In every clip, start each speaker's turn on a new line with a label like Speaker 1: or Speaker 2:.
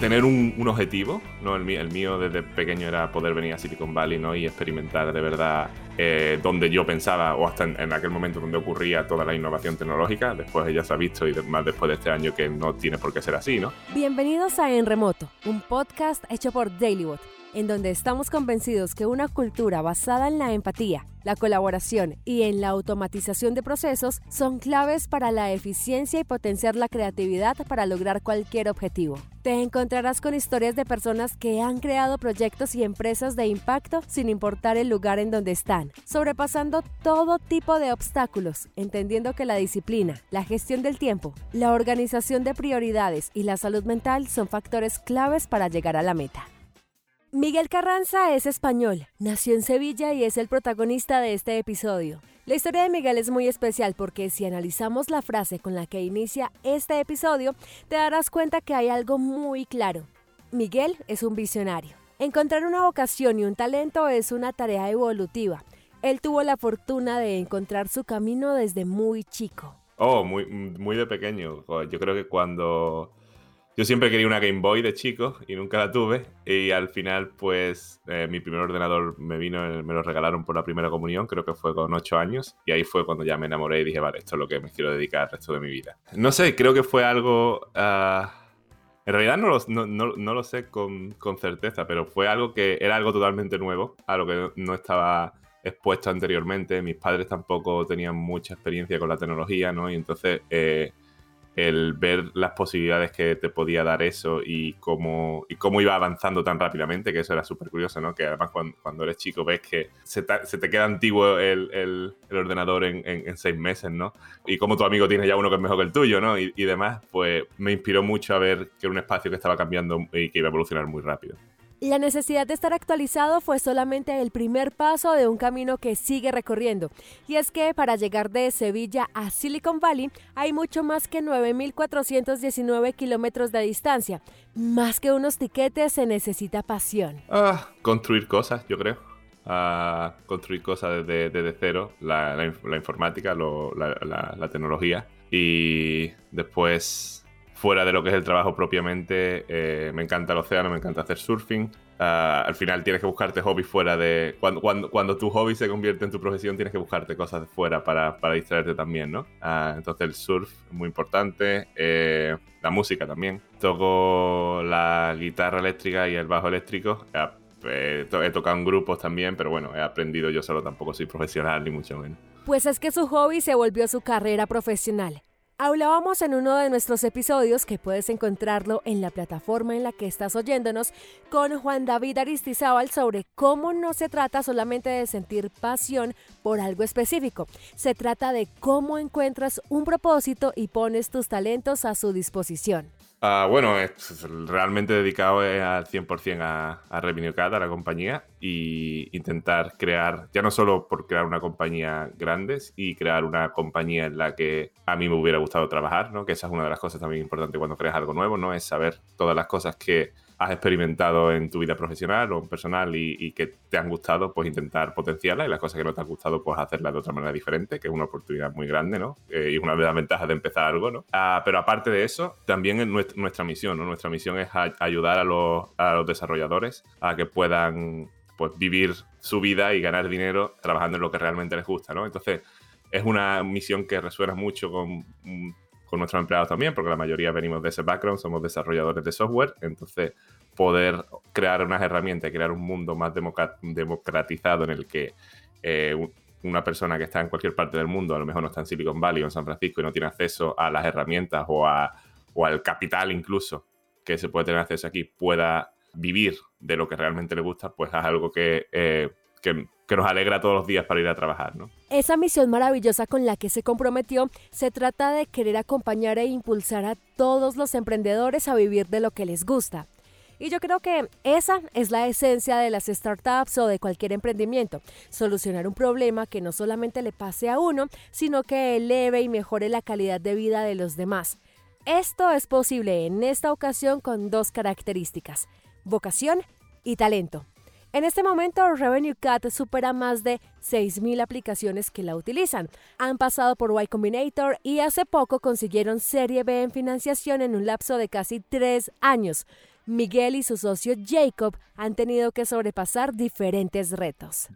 Speaker 1: tener un, objetivo, ¿no? El, el, mío desde pequeño era poder venir a Silicon Valley, ¿no? Y experimentar de verdad eh, donde yo pensaba, o hasta en, aquel momento donde ocurría toda la innovación tecnológica. Después ya se ha visto, y más después de este año, que no tiene por qué ser así, ¿no?
Speaker 2: Bienvenidos a En Remoto, un podcast hecho por Dailybot en donde estamos convencidos que una cultura basada en la empatía, la colaboración y en la automatización de procesos son claves para la eficiencia y potenciar la creatividad para lograr cualquier objetivo. Te encontrarás con historias de personas que han creado proyectos y empresas de impacto sin importar el lugar en donde están, sobrepasando todo tipo de obstáculos, entendiendo que la disciplina, la gestión del tiempo, la organización de prioridades y la salud mental son factores claves para llegar a la meta. Miguel Carranza es español, nació en Sevilla y es el protagonista de este episodio. La historia de Miguel es muy especial porque si analizamos la frase con la que inicia este episodio, te darás cuenta que hay algo muy claro. Miguel es un visionario. Encontrar una vocación y un talento es una tarea evolutiva. Él tuvo la fortuna de encontrar su camino desde muy chico.
Speaker 1: Oh, muy, muy de pequeño. Yo creo que cuando yo siempre quería una Game Boy de chico y nunca la tuve. Y al final, pues, eh, mi primer ordenador me vino, me lo regalaron por la primera comunión, creo que fue con 8 años. Y ahí fue cuando ya me enamoré y dije, vale, esto es lo que me quiero dedicar el resto de mi vida. No sé, creo que fue algo... Ah, en realidad no lo, no, no, lo sé con, con, certeza, pero fue algo que era algo totalmente nuevo, a lo que no estaba expuesto anteriormente. Mis padres tampoco tenían mucha experiencia con la tecnología, ¿no? Y entonces... Eh, el ver las posibilidades que te podía dar eso y cómo, y cómo iba avanzando tan rápidamente, que eso era súper curioso, ¿no? Que además cuando, eres chico ves que se te, queda antiguo el, ordenador en, seis meses, ¿no? Y como tu amigo tiene ya uno que es mejor que el tuyo, ¿no? Y, y demás, pues me inspiró mucho a ver que era un espacio que estaba cambiando y que iba a evolucionar muy rápido.
Speaker 2: La necesidad de estar actualizado fue solamente el primer paso de un camino que sigue recorriendo. Y es que para llegar de Sevilla a Silicon Valley hay mucho más que 9.419 kilómetros de distancia. Más que unos tiquetes se necesita pasión.
Speaker 1: Ah, construir cosas, yo creo. Ah, construir cosas desde, cero, la, informática, la tecnología. Y después fuera de lo que es el trabajo propiamente, eh, me encanta el océano, me encanta hacer surfing. Ah, al final tienes que buscarte hobbies fuera de... Cuando, cuando, cuando, tu hobby se convierte en tu profesión, tienes que buscarte cosas de fuera para, para distraerte también, ¿no? Ah, entonces el surf es muy importante, eh, la música también. Toco la guitarra eléctrica y el bajo eléctrico. he tocado en grupos también, pero bueno, he aprendido yo solo, tampoco soy profesional ni mucho menos.
Speaker 2: Pues es que su hobby se volvió su carrera profesional. Hablábamos en uno de nuestros episodios, que puedes encontrarlo en la plataforma en la que estás oyéndonos, con Juan David Aristizábal sobre cómo no se trata solamente de sentir pasión por algo específico, se trata de cómo encuentras un propósito y pones tus talentos a su disposición.
Speaker 1: Ah, bueno, es realmente dedicado al 100% a, a Revenue Cat, a la compañía, y intentar crear, ya no solo por crear una compañía grande, y crear una compañía en la que a mí me hubiera gustado trabajar, ¿no? Que esa es una de las cosas también importantes cuando creas algo nuevo, ¿no? Es saber todas las cosas que has experimentado en tu vida profesional o personal y, que te han gustado, pues intentar potenciarlas y las cosas que no te han gustado, pues hacerlas de otra manera diferente, que es una oportunidad muy grande, ¿no? Eh, y una de las ventajas de empezar algo, ¿no? Ah, pero aparte de eso, también es nuestra, misión, ¿no? Nuestra misión es ayudar a los, a los desarrolladores a que puedan pues vivir su vida y ganar dinero trabajando en lo que realmente les gusta, ¿no? Entonces, es una misión que resuena mucho con con nuestros empleados también, porque la mayoría venimos de ese background, somos desarrolladores de software, entonces poder crear unas herramientas, crear un mundo más democratizado en el que eh, una persona que está en cualquier parte del mundo, a lo mejor no está en Silicon Valley o en San Francisco y no tiene acceso a las herramientas o, a, o al capital incluso que se puede tener acceso aquí, pueda vivir de lo que realmente le gusta, pues es algo que eh, que, nos alegra todos los días para ir a trabajar. ¿no?
Speaker 2: Esa misión maravillosa con la que se comprometió se trata de querer acompañar e impulsar a todos los emprendedores a vivir de lo que les gusta. Y yo creo que esa es la esencia de las startups o de cualquier emprendimiento, solucionar un problema que no solamente le pase a uno, sino que eleve y mejore la calidad de vida de los demás. Esto es posible en esta ocasión con dos características, vocación y talento. En este momento, Revenue Cat supera más de 6.000 aplicaciones que la utilizan. Han pasado por Y Combinator y hace poco consiguieron Serie B en financiación en un lapso de casi tres años. Miguel y su socio Jacob han tenido que sobrepasar diferentes retos.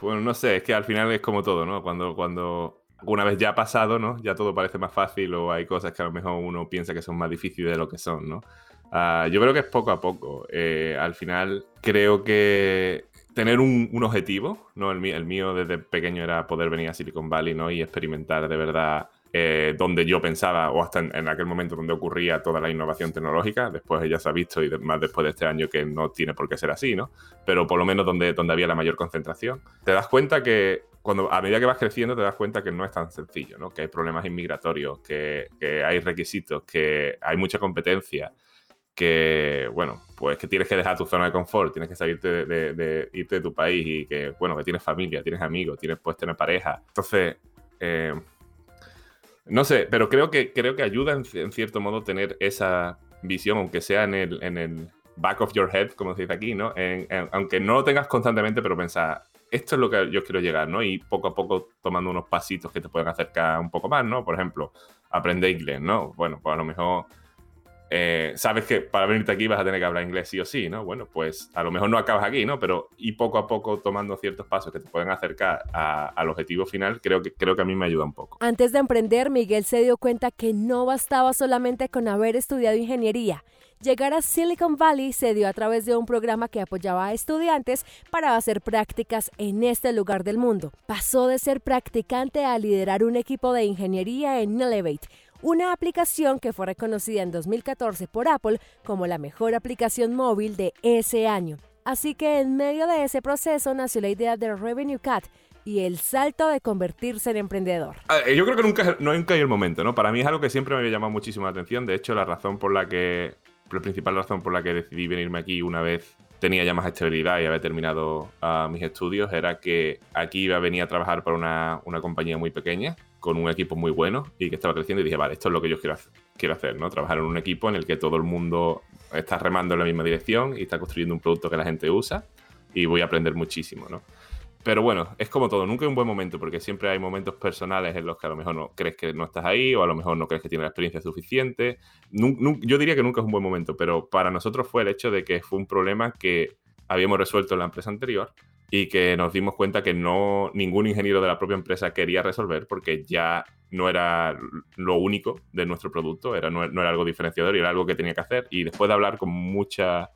Speaker 1: bueno, no sé, es que al final es como todo, ¿no? Cuando, cuando una vez ya ha pasado, ¿no? Ya todo parece más fácil o hay cosas que a lo mejor uno piensa que son más difíciles de lo que son, ¿no? Ah, yo creo que es poco a poco. Eh, al final creo que tener un, objetivo, ¿no? El, el, mío desde pequeño era poder venir a Silicon Valley, ¿no? Y experimentar de verdad eh, donde yo pensaba, o hasta en, aquel momento donde ocurría toda la innovación tecnológica. Después ya se ha visto, y más después de este año, que no tiene por qué ser así, ¿no? Pero por lo menos donde, donde había la mayor concentración. Te das cuenta que cuando a medida que vas creciendo te das cuenta que no es tan sencillo, ¿no? Que hay problemas inmigratorios, que, que hay requisitos, que hay mucha competencia, que, bueno, pues que tienes que dejar tu zona de confort, tienes que salirte de, irte de tu país y que, bueno, que tienes familia, tienes amigos, tienes, puedes tener pareja. Entonces, eh, no sé, pero creo que, creo que ayuda en, cierto modo tener esa visión, aunque sea en el, en el back of your head, como se dice aquí, ¿no? aunque no lo tengas constantemente, pero pensar, esto es lo que yo quiero llegar, ¿no? Y poco a poco tomando unos pasitos que te pueden acercar un poco más, ¿no? Por ejemplo, aprender inglés, ¿no? Bueno, pues a lo mejor eh, sabes que para venirte aquí vas a tener que hablar inglés sí o sí, ¿no? Bueno, pues a lo mejor no acabas aquí, ¿no? Pero y poco a poco tomando ciertos pasos que te pueden acercar al objetivo final, creo que, creo que a mí me ayuda un poco.
Speaker 2: Antes de emprender, Miguel se dio cuenta que no bastaba solamente con haber estudiado ingeniería. Llegar a Silicon Valley se dio a través de un programa que apoyaba a estudiantes para hacer prácticas en este lugar del mundo. Pasó de ser practicante a liderar un equipo de ingeniería en Elevate, una aplicación que fue reconocida en 2014 por Apple como la mejor aplicación móvil de ese año. Así que en medio de ese proceso nació la idea de Revenue Cat y el salto de convertirse en emprendedor.
Speaker 1: Yo creo que nunca, nunca hay el momento, ¿no? Para mí es algo que siempre me había llamado muchísimo la atención. De hecho, la razón por la que, la principal razón por la que decidí venirme aquí una vez tenía ya más estabilidad y había terminado ah, mis estudios era que aquí iba a venir a trabajar para una, una compañía muy pequeña con un equipo muy bueno y que estaba creciendo y dije, vale, esto es lo que yo quiero hacer, quiero hacer, ¿no? Trabajar en un equipo en el que todo el mundo está remando en la misma dirección y está construyendo un producto que la gente usa y voy a aprender muchísimo, ¿no? Pero bueno, es como todo, nunca es un buen momento porque siempre hay momentos personales en los que a lo mejor no crees que no estás ahí o a lo mejor no crees que tienes la experiencia suficiente. yo diría que nunca es un buen momento, pero para nosotros fue el hecho de que fue un problema que habíamos resuelto en la empresa anterior y que nos dimos cuenta que no ningún ingeniero de la propia empresa quería resolver porque ya no era lo único de nuestro producto, era, no, era algo diferenciador y era algo que tenía que hacer. Y después de hablar con muchas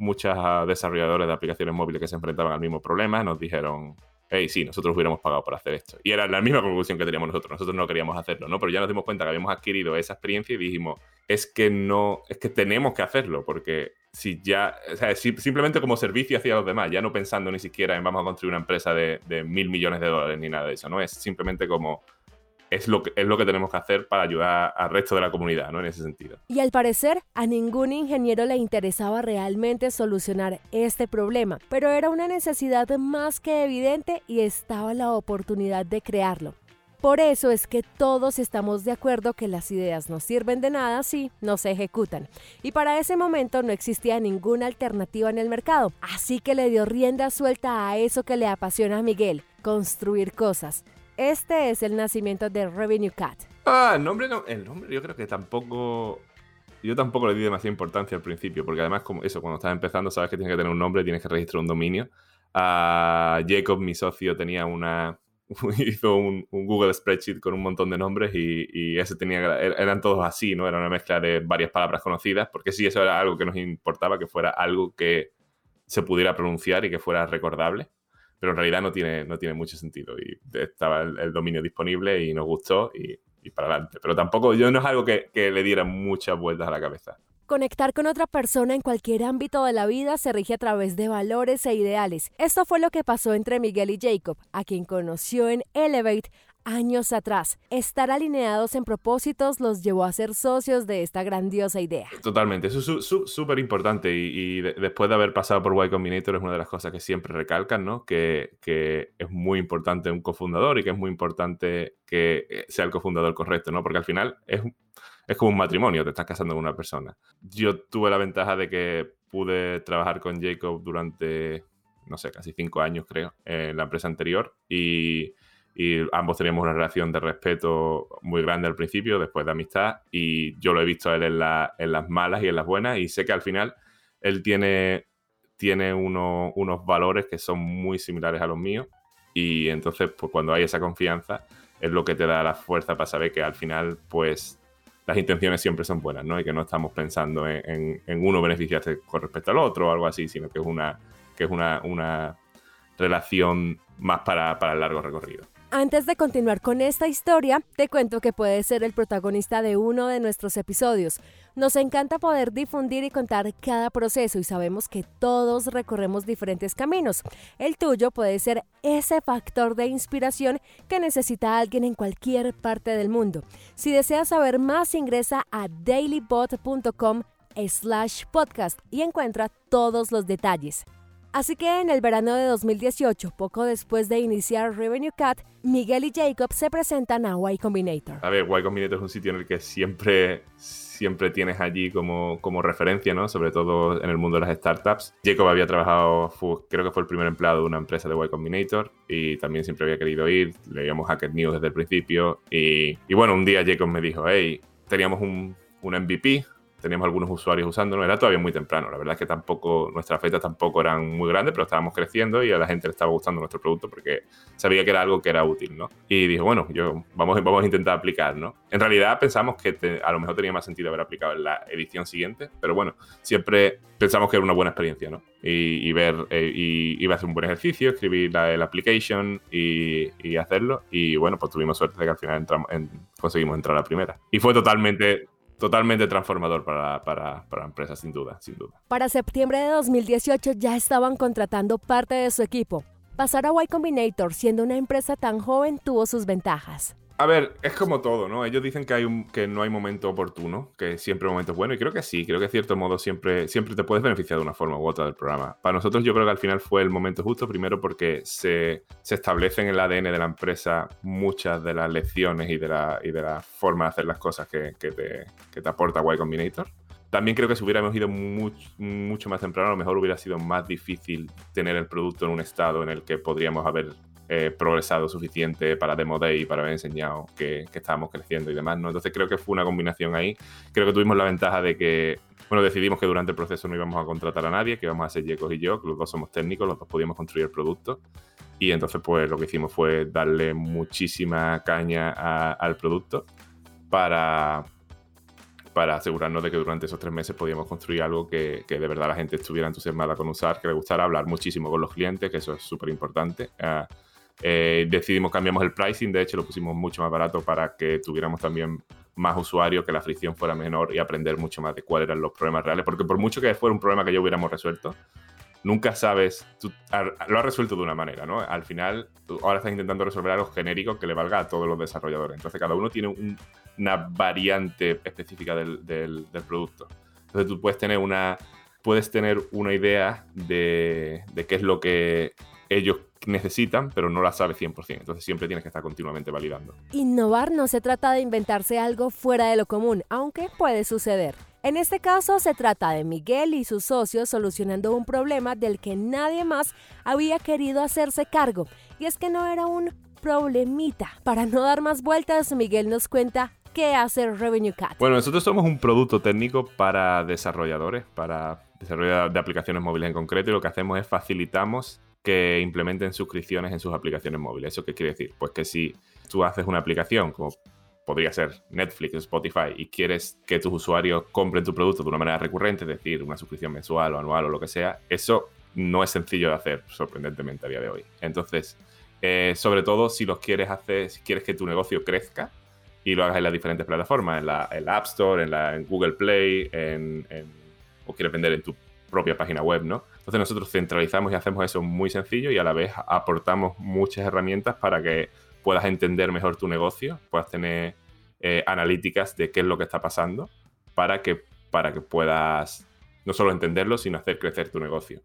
Speaker 1: muchas desarrolladores de aplicaciones móviles que se enfrentaban al mismo problema, nos dijeron, hey, sí, nosotros hubiéramos pagado por hacer esto. Y era la misma conclusión que teníamos nosotros. Nosotros no queríamos hacerlo, ¿no? Pero ya nos dimos cuenta que habíamos adquirido esa experiencia y dijimos, es que no, es que tenemos que hacerlo, porque si ya, sea, simplemente como servicio hacia los demás, ya no pensando ni siquiera en vamos a construir una empresa de, de mil millones de dólares ni nada de eso, ¿no? Es simplemente como es lo, que, es lo que tenemos que hacer para ayudar al resto de la comunidad, ¿no? En ese sentido.
Speaker 2: Y al parecer, a ningún ingeniero le interesaba realmente solucionar este problema, pero era una necesidad más que evidente y estaba la oportunidad de crearlo. Por eso es que todos estamos de acuerdo que las ideas no sirven de nada si no se ejecutan. Y para ese momento no existía ninguna alternativa en el mercado, así que le dio rienda suelta a eso que le apasiona a Miguel, construir cosas. Este es el nacimiento de Revenue Cat.
Speaker 1: Ah, el nombre no, el nombre yo creo que tampoco yo tampoco le di demasiada importancia al principio, porque además, como eso, cuando estás empezando, sabes que tienes que tener un nombre, tienes que registrar un dominio. Uh, Jacob, mi socio, tenía una. hizo un, Google Spreadsheet con un montón de nombres y, y, ese tenía. Er, eran todos así, ¿no? Era una mezcla de varias palabras conocidas, porque sí, eso era algo que nos importaba, que fuera algo que se pudiera pronunciar y que fuera recordable pero en realidad no tiene, no tiene mucho sentido. Y estaba el, dominio disponible y nos gustó y, para adelante. Pero tampoco, yo no es algo que, que le diera muchas vueltas a la cabeza.
Speaker 2: Conectar con otra persona en cualquier ámbito de la vida se rige a través de valores e ideales. Esto fue lo que pasó entre Miguel y Jacob, a quien conoció en Elevate años atrás. Estar alineados en propósitos los llevó a ser socios de esta grandiosa idea.
Speaker 1: Totalmente, eso es súper importante y, después de haber pasado por Y Combinator es una de las cosas que siempre recalcan, ¿no? Que, que, es muy importante un cofundador y que es muy importante que eh, sea el cofundador correcto, ¿no? Porque al final es, es como un matrimonio, te estás casando con una persona. Yo tuve la ventaja de que pude trabajar con Jacob durante, no sé, casi cinco años creo, en la empresa anterior y y ambos teníamos una relación de respeto muy grande al principio, después de amistad, y yo lo he visto a él en, en las malas y en las buenas, y sé que al final él tiene, tiene unos valores que son muy similares a los míos y entonces pues cuando hay esa confianza es lo que te da la fuerza para saber que al final pues las intenciones siempre son buenas, ¿no? Y que no estamos pensando en, uno beneficiarse con respecto al otro o algo así, sino que es una, que es una, una relación más para, para el largo recorrido.
Speaker 2: Antes de continuar con esta historia, te cuento que puedes ser el protagonista de uno de nuestros episodios. Nos encanta poder difundir y contar cada proceso y sabemos que todos recorremos diferentes caminos. El tuyo puede ser ese factor de inspiración que necesita alguien en cualquier parte del mundo. Si deseas saber más, ingresa a dailybot.com slash podcast y encuentra todos los detalles. Así que en el verano de 2018, poco después de iniciar Revenue Cat, Miguel y Jacob se presentan a Y Combinator.
Speaker 1: A ver, Y Combinator es un sitio en el que siempre, siempre tienes allí como, como referencia, ¿no? Sobre todo en el mundo de las startups. Jacob había trabajado, creo que fue el primer empleado de una empresa de Y Combinator y también siempre había querido ir. Leíamos Hacker News desde el principio y, y bueno, un día Jacob me dijo, hey, teníamos un, un MVP, teníamos algunos usuarios usándolo, era todavía muy temprano. La verdad es que tampoco, nuestras fechas tampoco eran muy grandes, pero estábamos creciendo y a la gente le estaba gustando nuestro producto porque sabía que era algo que era útil, ¿no? Y dije, bueno, yo, vamos, vamos a intentar aplicar, ¿no? En realidad pensamos que a lo mejor tenía más sentido haber aplicado en la edición siguiente, pero bueno, siempre pensamos que era una buena experiencia, ¿no? Y, ver, eh, y iba a ser un buen ejercicio, escribir la, el application y, y, hacerlo. Y bueno, pues tuvimos suerte de que al final entramos, conseguimos entrar a la primera. Y fue totalmente totalmente transformador para, para, para, la empresa, sin duda, sin duda.
Speaker 2: Para septiembre de 2018 ya estaban contratando parte de su equipo. Pasar a Y Combinator siendo una empresa tan joven tuvo sus ventajas.
Speaker 1: A ver, es como todo, ¿no? Ellos dicen que, hay un, que no hay momento oportuno, que siempre hay momentos buenos, y creo que sí, creo que de cierto modo siempre, siempre te puedes beneficiar de una forma u otra del programa. Para nosotros yo creo que al final fue el momento justo, primero porque se, se establecen en el ADN de la empresa muchas de las lecciones y de la, y de la forma de hacer las cosas que, que, te, que te aporta Y Combinator. También creo que si hubiéramos ido mucho, mucho más temprano, a lo mejor hubiera sido más difícil tener el producto en un estado en el que podríamos haber eh, progresado suficiente para Demo Day, para haber enseñado que, estábamos creciendo y demás, ¿no? Entonces creo que fue una combinación ahí. Creo que tuvimos la ventaja de que, bueno, decidimos que durante el proceso no íbamos a contratar a nadie, que íbamos a ser Yecos y yo, que los dos somos técnicos, los dos podíamos construir el producto. Y entonces, pues lo que hicimos fue darle muchísima caña al producto para, para asegurarnos de que durante esos tres meses podíamos construir algo que, que, de verdad la gente estuviera entusiasmada con usar, que le gustara hablar muchísimo con los clientes, que eso es súper importante. Ah, eh, decidimos cambiamos el pricing, de hecho lo pusimos mucho más barato para que tuviéramos también más usuarios, que la fricción fuera menor y aprender mucho más de cuáles eran los problemas reales, porque por mucho que fuera un problema que ya hubiéramos resuelto, nunca sabes, tú, lo has resuelto de una manera, ¿no? Al final, ahora estás intentando resolver algo genérico que le valga a todos los desarrolladores. Entonces, cada uno tiene una variante específica del, del, producto. Entonces, tú puedes tener una, puedes tener una idea de, de qué es lo que ellos necesitan, pero no la sabe 100%. Entonces siempre tienes que estar continuamente validando.
Speaker 2: Innovar no se trata de inventarse algo fuera de lo común, aunque puede suceder. En este caso se trata de Miguel y sus socios solucionando un problema del que nadie más había querido hacerse cargo. Y es que no era un problemita. Para no dar más vueltas, Miguel nos cuenta qué hace Revenue Cat.
Speaker 1: Bueno, nosotros somos un producto técnico para desarrolladores, para desarrollo de aplicaciones móviles en concreto, y lo que hacemos es facilitamos que implementen suscripciones en sus aplicaciones móviles. ¿Eso qué quiere decir? Pues que si tú haces una aplicación como podría ser Netflix, Spotify, y quieres que tus usuarios compren tu producto de una manera recurrente, es decir, una suscripción mensual o anual o lo que sea, eso no es sencillo de hacer, sorprendentemente, a día de hoy. Entonces, eh, sobre todo si los quieres hacer, si quieres que tu negocio crezca y lo hagas en las diferentes plataformas, en la, App Store, en, la, Google Play, en, o quieres vender en tu propia página web, ¿no? Entonces nosotros centralizamos y hacemos eso muy sencillo y a la vez aportamos muchas herramientas para que puedas entender mejor tu negocio, puedas tener eh, analíticas de qué es lo que está pasando para que, para que puedas no solo entenderlo, sino hacer crecer tu negocio.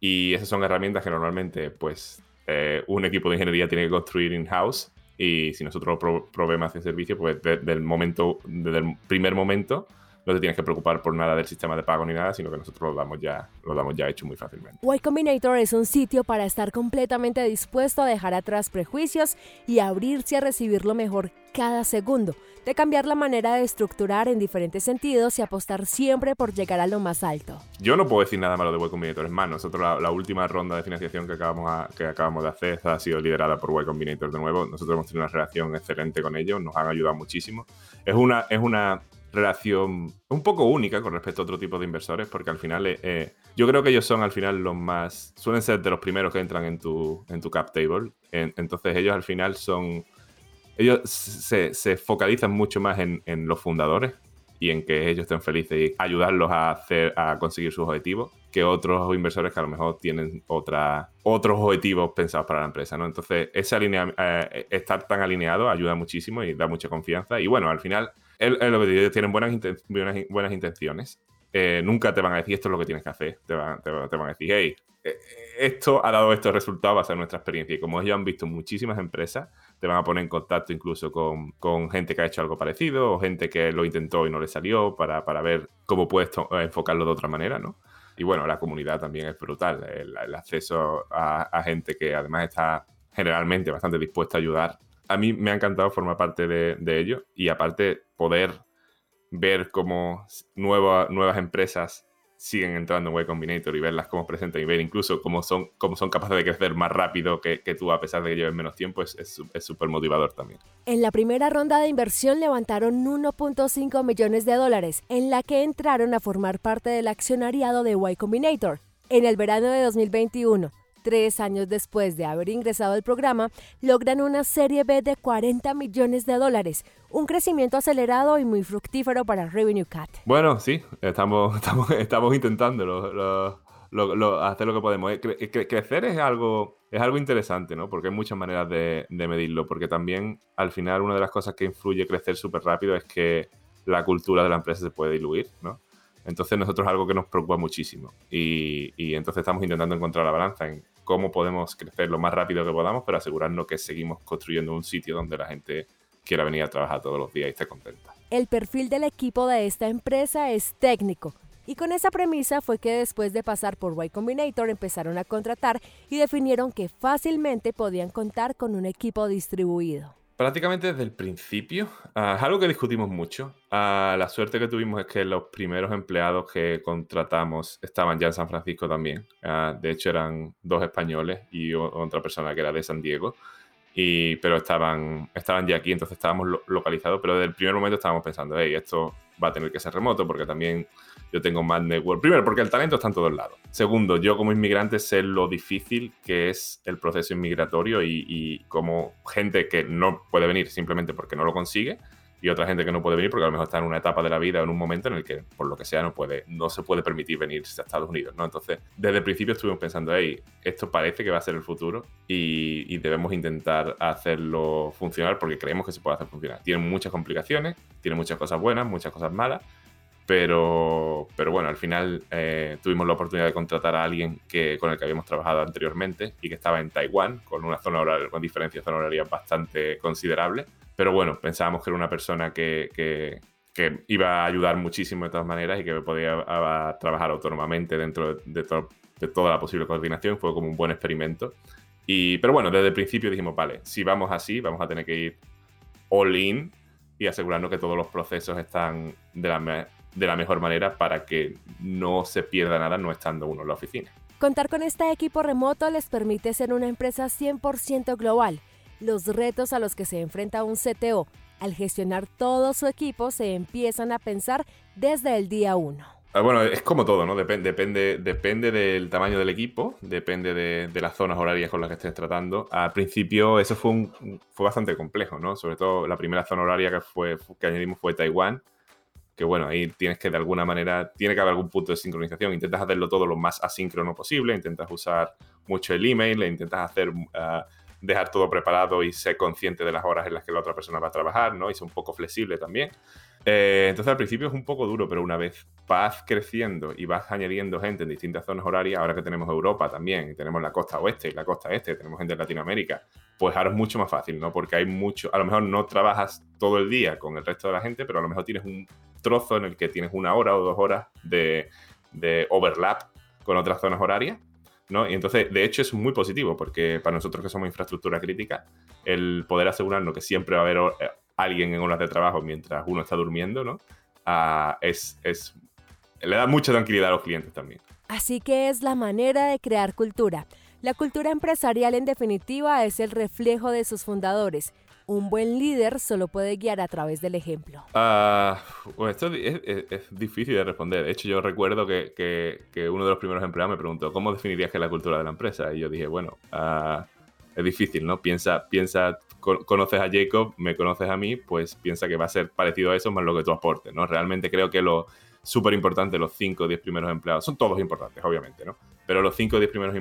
Speaker 1: Y esas son herramientas que normalmente pues eh, un equipo de ingeniería tiene que construir in-house y si nosotros pro proveemos ese servicio, pues desde momento, desde el primer momento no te tienes que preocupar por nada del sistema de pago ni nada, sino que nosotros lo damos ya, lo damos ya hecho muy fácilmente.
Speaker 2: Y Combinator es un sitio para estar completamente dispuesto a dejar atrás prejuicios y abrirse a recibir lo mejor cada segundo, de cambiar la manera de estructurar en diferentes sentidos y apostar siempre por llegar a lo más alto.
Speaker 1: Yo no puedo decir nada malo de Y Combinator, es más, nosotros la, última ronda de financiación que acabamos, que acabamos de hacer ha sido liderada por Y Combinator de nuevo, nosotros hemos tenido una relación excelente con ellos, nos han ayudado muchísimo. Es una, es una relación un poco única con respecto a otro tipo de inversores, porque al final eh, eh, yo creo que ellos son al final los más, suelen ser de los primeros que entran en tu, en tu cap table, entonces ellos al final son, ellos se, focalizan mucho más en, los fundadores y en que ellos estén felices y ayudarlos a, hacer, a conseguir sus objetivos que otros inversores que a lo mejor tienen otros objetivos pensados para la empresa, ¿no? Entonces, ese eh, estar tan alineado ayuda muchísimo y da mucha confianza. Y bueno, al final es, lo que digo, tienen buenas, buenas, intenciones. Eh, nunca te van a decir esto es lo que tienes que hacer. Te van, a decir, hey, eh, esto ha dado estos resultados basado en nuestra experiencia. Y como ellos han visto muchísimas empresas, te van a poner en contacto incluso con, con, gente que ha hecho algo parecido o gente que lo intentó y no le salió para, para ver cómo puedes enfocarlo de otra manera, ¿no? Y bueno, la comunidad también es brutal. El, acceso a, gente que además está generalmente bastante dispuesta a ayudar a mí me ha encantado formar parte de, ello y aparte poder ver cómo nuevas empresas siguen entrando en Y Combinator y verlas cómo presentan y ver incluso cómo son, cómo son capaces de crecer más rápido que, tú a pesar de que lleven menos tiempo es súper motivador también.
Speaker 2: En la primera ronda de inversión levantaron 1.5 millones de dólares, en la que entraron a formar parte del accionariado de Y Combinator. En el verano de 2021, Tres años después de haber ingresado al programa, logran una serie B de 40 millones de dólares, un crecimiento acelerado y muy fructífero para Revenue Cat.
Speaker 1: Bueno, sí, estamos, estamos, estamos intentando hacer lo que podemos. crecer es algo, es algo interesante, ¿no? Porque hay muchas maneras de, medirlo, porque también al final una de las cosas que influye crecer súper rápido es que la cultura de la empresa se puede diluir, ¿no? Entonces nosotros es algo que nos preocupa muchísimo y, entonces estamos intentando encontrar la balanza cómo podemos crecer lo más rápido que podamos, pero asegurarnos que seguimos construyendo un sitio donde la gente quiera venir a trabajar todos los días y esté contenta.
Speaker 2: El perfil del equipo de esta empresa es técnico. Y con esa premisa fue que después de pasar por Y Combinator empezaron a contratar y definieron que fácilmente podían contar con un equipo distribuido
Speaker 1: prácticamente desde el principio. Ah, es algo que discutimos mucho. Ah, la suerte que tuvimos es que los primeros empleados que contratamos estaban ya en San Francisco también. Ah, de hecho, eran dos españoles y otra persona que era de San Diego. Y, pero estaban, estaban ya aquí, entonces estábamos localizados. Pero desde el primer momento estábamos pensando, hey, esto va a tener que ser remoto porque también yo tengo más network. Primero, porque el talento está en todos lados. Segundo, yo como inmigrante sé lo difícil que es el proceso inmigratorio y, como gente que no puede venir simplemente porque no lo consigue y otra gente que no puede venir porque a lo mejor está en una etapa de la vida o en un momento en el que, por lo que sea, no, puede, no se puede permitir venirse a Estados Unidos, ¿no? Entonces, desde el principio estuvimos pensando, hey, esto parece que va a ser el futuro y, y debemos intentar hacerlo funcionar porque creemos que se puede hacer funcionar. Tiene muchas complicaciones, tiene muchas cosas buenas, muchas cosas malas, pero, pero bueno, al final eh, tuvimos la oportunidad de contratar a alguien que, con el que habíamos trabajado anteriormente y que estaba en Taiwán, con una zona horaria, con diferencias horaria bastante considerable. Pero bueno, pensábamos que era una persona que, que, que, iba a ayudar muchísimo de todas maneras y que podía trabajar autónomamente dentro de, de, toda la posible coordinación. Fue como un buen experimento. Y, pero bueno, desde el principio dijimos, vale, si vamos así, vamos a tener que ir all in y asegurarnos que todos los procesos están de la, de la mejor manera para que no se pierda nada no estando uno en la oficina.
Speaker 2: Contar con este equipo remoto les permite ser una empresa 100% global. Los retos a los que se enfrenta un CTO al gestionar todo su equipo se empiezan a pensar desde el día uno.
Speaker 1: Ah, bueno, es como todo, ¿no? Depende, depende, depende del tamaño del equipo, depende de, las zonas horarias con las que estés tratando. Al principio eso fue, un, fue bastante complejo, ¿no? Sobre todo la primera zona horaria que, fue, que añadimos fue Taiwán que bueno, ahí tienes que de alguna manera, tiene que haber algún punto de sincronización, intentas hacerlo todo lo más asíncrono posible, intentas usar mucho el email, intentas hacer, ah, dejar todo preparado y ser consciente de las horas en las que la otra persona va a trabajar, ¿no? Y ser un poco flexible también. Eh, entonces al principio es un poco duro, pero una vez vas creciendo y vas añadiendo gente en distintas zonas horarias, ahora que tenemos Europa también, tenemos la costa oeste y la costa este, tenemos gente de Latinoamérica, pues ahora es mucho más fácil, ¿no? Porque hay mucho, a lo mejor no trabajas todo el día con el resto de la gente, pero a lo mejor tienes un trozo en el que tienes una hora o dos horas de, de overlap con otras zonas horarias. ¿no? Y entonces, de hecho, es muy positivo, porque para nosotros que somos infraestructura crítica, el poder asegurarnos que siempre va a haber eh, alguien en horas de trabajo mientras uno está durmiendo, ¿no? Ah, es, es, le da mucha tranquilidad a los clientes también.
Speaker 2: Así que es la manera de crear cultura. La cultura empresarial en definitiva es el reflejo de sus fundadores. Un buen líder solo puede guiar a través del ejemplo.
Speaker 1: Ah, pues esto es, difícil de responder. De hecho, yo recuerdo que, que, uno de los primeros empleados me preguntó, ¿cómo definirías que es la cultura de la empresa? Y yo dije, bueno, uh, es difícil, ¿no? Piensa, piensa, conoces a Jacob, me conoces a mí, pues piensa que va a ser parecido a eso más lo que tú aportes, ¿no? Realmente creo que lo súper importante, los 5 o 10 primeros empleados, son todos importantes, obviamente, ¿no? Pero los 5 o 10 primeros,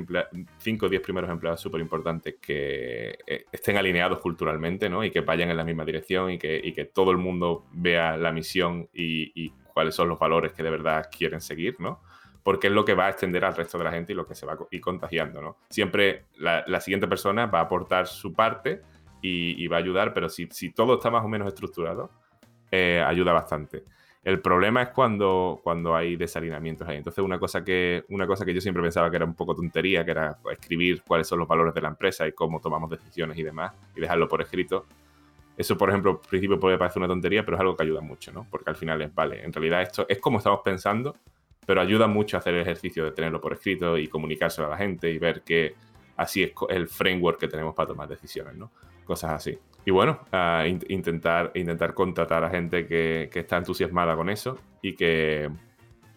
Speaker 1: 10 primeros empleados súper importantes que eh, estén alineados culturalmente, ¿no? Y que vayan en la misma dirección y que, y que todo el mundo vea la misión y, y cuáles son los valores que de verdad quieren seguir, ¿no? Porque es lo que va a extender al resto de la gente y lo que se va a ir contagiando, ¿no? Siempre la, siguiente persona va a aportar su parte y, va a ayudar, pero si, todo está más o menos estructurado, eh, ayuda bastante. El problema es cuando, cuando hay desalineamientos ahí. Entonces, una cosa, que, una cosa que yo siempre pensaba que era un poco tontería, que era escribir cuáles son los valores de la empresa y cómo tomamos decisiones y demás, y dejarlo por escrito. Eso, por ejemplo, al principio puede parecer una tontería, pero es algo que ayuda mucho, ¿no? Porque al final es, vale, en realidad esto es como estamos pensando, pero ayuda mucho a hacer el ejercicio de tenerlo por escrito y comunicárselo a la gente y ver que así es el framework que tenemos para tomar decisiones, ¿no? Cosas así. Y bueno, intentar, intentar contratar a gente que, que está entusiasmada con eso y que,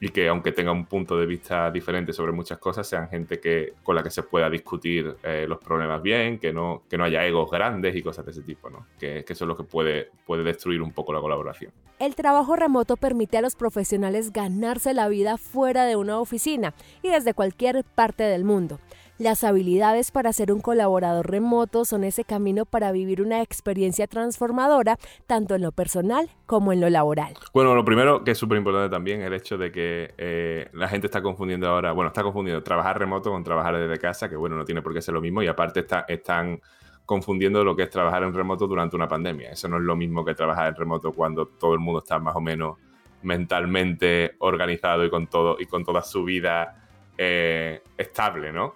Speaker 1: y que aunque tenga un punto de vista diferente sobre muchas cosas, sean gente que, con la que se pueda discutir eh, los problemas bien, que no, que no haya egos grandes y cosas de ese tipo, ¿no? Que, que eso es lo que puede, puede destruir un poco la colaboración.
Speaker 2: El trabajo remoto permite a los profesionales ganarse la vida fuera de una oficina y desde cualquier parte del mundo. Las habilidades para ser un colaborador remoto son ese camino para vivir una experiencia transformadora, tanto en lo personal como en lo laboral.
Speaker 1: Bueno, lo primero que es súper importante también el hecho de que eh, la gente está confundiendo ahora, bueno, está confundiendo trabajar remoto con trabajar desde casa, que bueno, no tiene por qué ser lo mismo y aparte está, están confundiendo lo que es trabajar en remoto durante una pandemia. Eso no es lo mismo que trabajar en remoto cuando todo el mundo está más o menos mentalmente organizado y con todo y con toda su vida eh, estable, ¿no?